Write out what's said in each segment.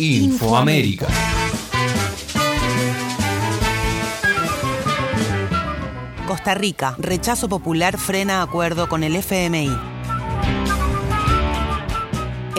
Infoamérica. Costa Rica, rechazo popular frena acuerdo con el FMI.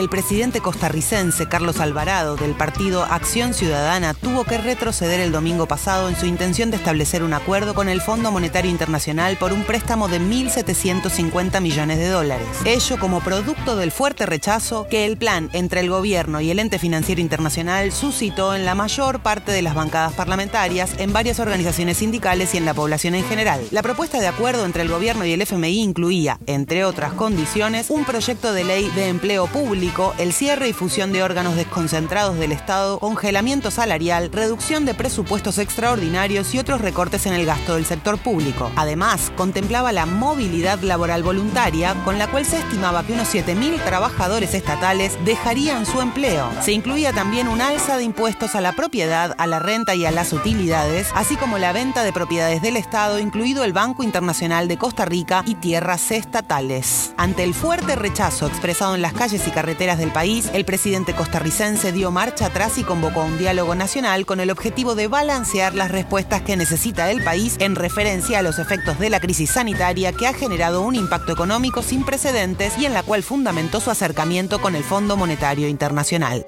El presidente costarricense Carlos Alvarado del partido Acción Ciudadana tuvo que retroceder el domingo pasado en su intención de establecer un acuerdo con el Fondo Monetario Internacional por un préstamo de 1.750 millones de dólares. Ello como producto del fuerte rechazo que el plan entre el gobierno y el ente financiero internacional suscitó en la mayor parte de las bancadas parlamentarias, en varias organizaciones sindicales y en la población en general. La propuesta de acuerdo entre el gobierno y el FMI incluía, entre otras condiciones, un proyecto de ley de empleo público el cierre y fusión de órganos desconcentrados del Estado, congelamiento salarial, reducción de presupuestos extraordinarios y otros recortes en el gasto del sector público. Además, contemplaba la movilidad laboral voluntaria, con la cual se estimaba que unos 7.000 trabajadores estatales dejarían su empleo. Se incluía también un alza de impuestos a la propiedad, a la renta y a las utilidades, así como la venta de propiedades del Estado, incluido el Banco Internacional de Costa Rica y tierras estatales. Ante el fuerte rechazo expresado en las calles y carreteras del país, el presidente costarricense dio marcha atrás y convocó a un diálogo nacional con el objetivo de balancear las respuestas que necesita el país en referencia a los efectos de la crisis sanitaria que ha generado un impacto económico sin precedentes y en la cual fundamentó su acercamiento con el Fondo Monetario Internacional.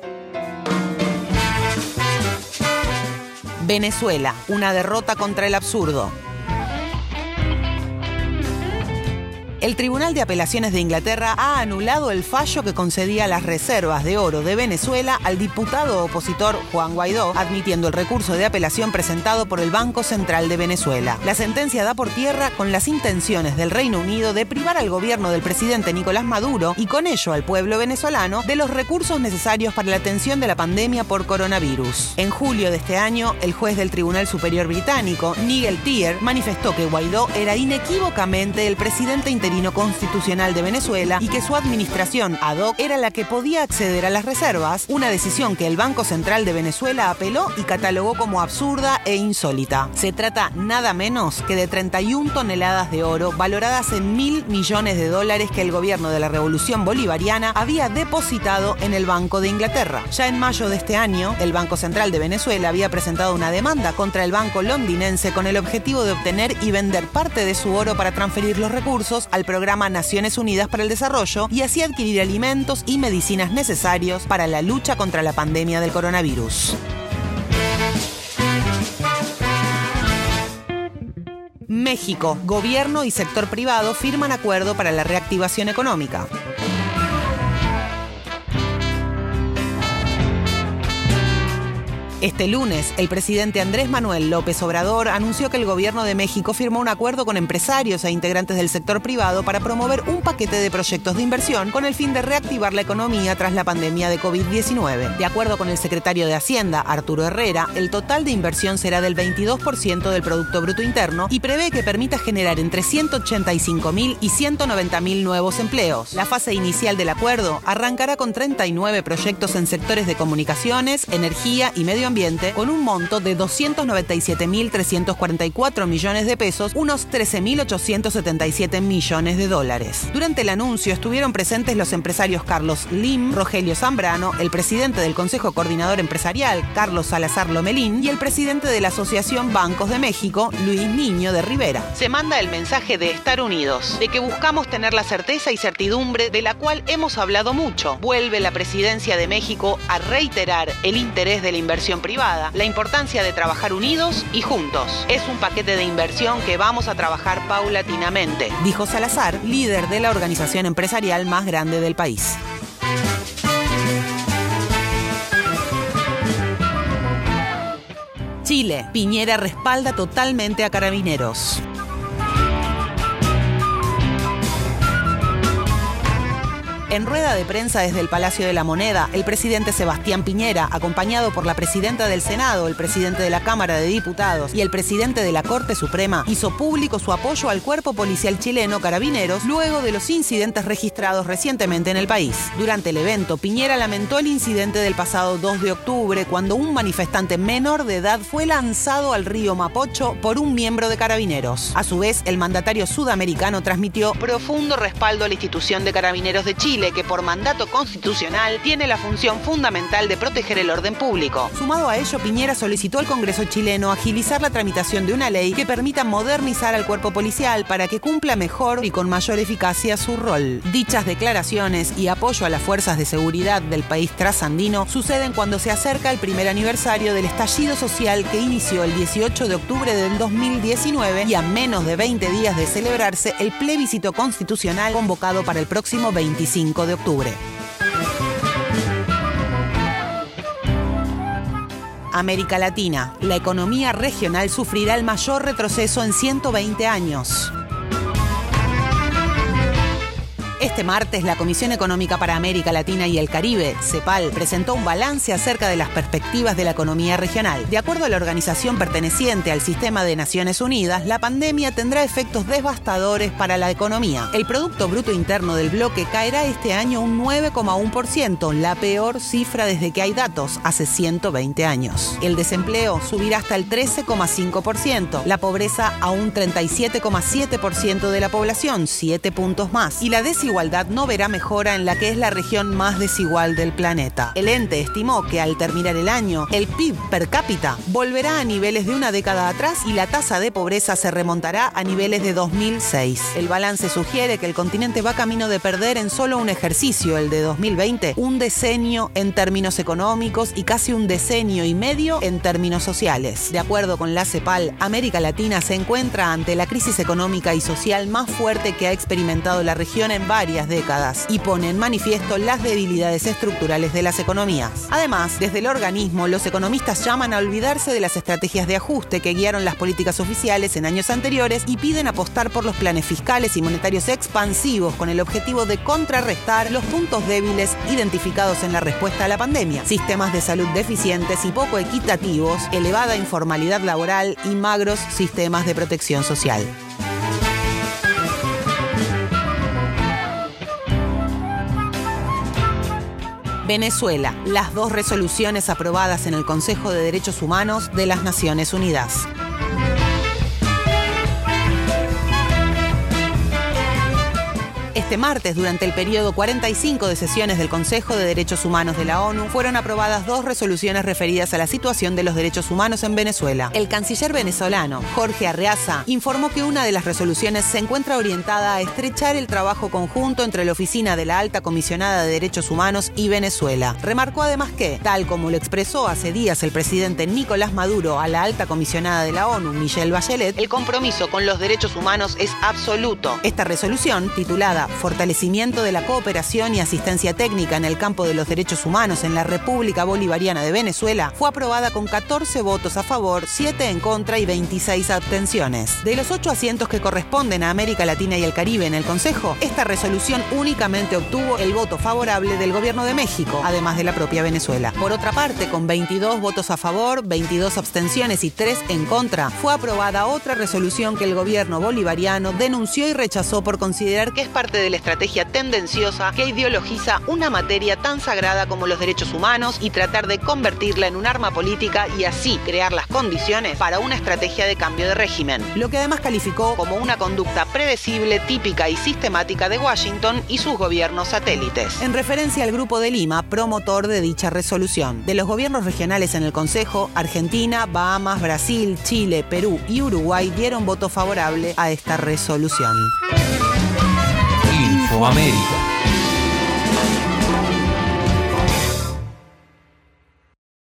Venezuela, una derrota contra el absurdo. El Tribunal de Apelaciones de Inglaterra ha anulado el fallo que concedía las reservas de oro de Venezuela al diputado opositor Juan Guaidó, admitiendo el recurso de apelación presentado por el Banco Central de Venezuela. La sentencia da por tierra con las intenciones del Reino Unido de privar al gobierno del presidente Nicolás Maduro y con ello al pueblo venezolano de los recursos necesarios para la atención de la pandemia por coronavirus. En julio de este año, el juez del Tribunal Superior Británico, Nigel Tier, manifestó que Guaidó era inequívocamente el presidente interior constitucional de Venezuela y que su administración ad hoc era la que podía acceder a las reservas, una decisión que el Banco Central de Venezuela apeló y catalogó como absurda e insólita. Se trata nada menos que de 31 toneladas de oro valoradas en mil millones de dólares que el gobierno de la Revolución Bolivariana había depositado en el Banco de Inglaterra. Ya en mayo de este año, el Banco Central de Venezuela había presentado una demanda contra el banco londinense con el objetivo de obtener y vender parte de su oro para transferir los recursos al programa Naciones Unidas para el Desarrollo y así adquirir alimentos y medicinas necesarios para la lucha contra la pandemia del coronavirus. México, gobierno y sector privado firman acuerdo para la reactivación económica. Este lunes, el presidente Andrés Manuel López Obrador anunció que el gobierno de México firmó un acuerdo con empresarios e integrantes del sector privado para promover un paquete de proyectos de inversión con el fin de reactivar la economía tras la pandemia de COVID-19. De acuerdo con el secretario de Hacienda, Arturo Herrera, el total de inversión será del 22% del Producto Bruto Interno y prevé que permita generar entre 185.000 y 190.000 nuevos empleos. La fase inicial del acuerdo arrancará con 39 proyectos en sectores de comunicaciones, energía y medio ambiente con un monto de 297.344 millones de pesos, unos 13.877 millones de dólares. Durante el anuncio estuvieron presentes los empresarios Carlos Lim, Rogelio Zambrano, el presidente del Consejo Coordinador Empresarial, Carlos Salazar Lomelín, y el presidente de la Asociación Bancos de México, Luis Niño de Rivera. Se manda el mensaje de estar unidos, de que buscamos tener la certeza y certidumbre de la cual hemos hablado mucho. Vuelve la presidencia de México a reiterar el interés de la inversión privada, la importancia de trabajar unidos y juntos. Es un paquete de inversión que vamos a trabajar paulatinamente, dijo Salazar, líder de la organización empresarial más grande del país. Chile, Piñera respalda totalmente a carabineros. En rueda de prensa desde el Palacio de la Moneda, el presidente Sebastián Piñera, acompañado por la presidenta del Senado, el presidente de la Cámara de Diputados y el presidente de la Corte Suprema, hizo público su apoyo al cuerpo policial chileno Carabineros luego de los incidentes registrados recientemente en el país. Durante el evento, Piñera lamentó el incidente del pasado 2 de octubre cuando un manifestante menor de edad fue lanzado al río Mapocho por un miembro de Carabineros. A su vez, el mandatario sudamericano transmitió profundo respaldo a la institución de Carabineros de Chile Que por mandato constitucional tiene la función fundamental de proteger el orden público. Sumado a ello, Piñera solicitó al Congreso chileno agilizar la tramitación de una ley que permita modernizar al cuerpo policial para que cumpla mejor y con mayor eficacia su rol. Dichas declaraciones y apoyo a las fuerzas de seguridad del país trasandino suceden cuando se acerca el primer aniversario del estallido social que inició el 18 de octubre del 2019 y a menos de 20 días de celebrarse el plebiscito constitucional convocado para el próximo 25 de octubre. América Latina. La economía regional sufrirá el mayor retroceso en 120 años. Este martes, la Comisión Económica para América Latina y el Caribe, CEPAL, presentó un balance acerca de las perspectivas de la economía regional. De acuerdo a la organización perteneciente al sistema de Naciones Unidas, la pandemia tendrá efectos devastadores para la economía. El Producto Bruto Interno del bloque caerá este año un 9,1%, la peor cifra desde que hay datos, hace 120 años. El desempleo subirá hasta el 13,5%, la pobreza a un 37,7% de la población, 7 puntos más, y la desigualdad igualdad no verá mejora en la que es la región más desigual del planeta. El ente estimó que al terminar el año, el PIB per cápita volverá a niveles de una década atrás y la tasa de pobreza se remontará a niveles de 2006. El balance sugiere que el continente va camino de perder en solo un ejercicio, el de 2020, un decenio en términos económicos y casi un decenio y medio en términos sociales. De acuerdo con la CEPAL, América Latina se encuentra ante la crisis económica y social más fuerte que ha experimentado la región en varios décadas y pone en manifiesto las debilidades estructurales de las economías. Además, desde el organismo, los economistas llaman a olvidarse de las estrategias de ajuste que guiaron las políticas oficiales en años anteriores y piden apostar por los planes fiscales y monetarios expansivos con el objetivo de contrarrestar los puntos débiles identificados en la respuesta a la pandemia, sistemas de salud deficientes y poco equitativos, elevada informalidad laboral y magros sistemas de protección social. Venezuela, las dos resoluciones aprobadas en el Consejo de Derechos Humanos de las Naciones Unidas. Este martes, durante el periodo 45 de sesiones del Consejo de Derechos Humanos de la ONU, fueron aprobadas dos resoluciones referidas a la situación de los derechos humanos en Venezuela. El canciller venezolano, Jorge Arreaza, informó que una de las resoluciones se encuentra orientada a estrechar el trabajo conjunto entre la Oficina de la Alta Comisionada de Derechos Humanos y Venezuela. Remarcó además que, tal como lo expresó hace días el presidente Nicolás Maduro a la Alta Comisionada de la ONU, Michelle Bachelet, el compromiso con los derechos humanos es absoluto. Esta resolución, titulada fortalecimiento de la cooperación y asistencia técnica en el campo de los derechos humanos en la República Bolivariana de Venezuela, fue aprobada con 14 votos a favor, 7 en contra y 26 abstenciones. De los 8 asientos que corresponden a América Latina y el Caribe en el Consejo, esta resolución únicamente obtuvo el voto favorable del gobierno de México, además de la propia Venezuela. Por otra parte, con 22 votos a favor, 22 abstenciones y 3 en contra, fue aprobada otra resolución que el gobierno bolivariano denunció y rechazó por considerar que es parte de de la estrategia tendenciosa que ideologiza una materia tan sagrada como los derechos humanos y tratar de convertirla en un arma política y así crear las condiciones para una estrategia de cambio de régimen. Lo que además calificó como una conducta predecible, típica y sistemática de Washington y sus gobiernos satélites. En referencia al Grupo de Lima, promotor de dicha resolución. De los gobiernos regionales en el Consejo, Argentina, Bahamas, Brasil, Chile, Perú y Uruguay dieron voto favorable a esta resolución. América.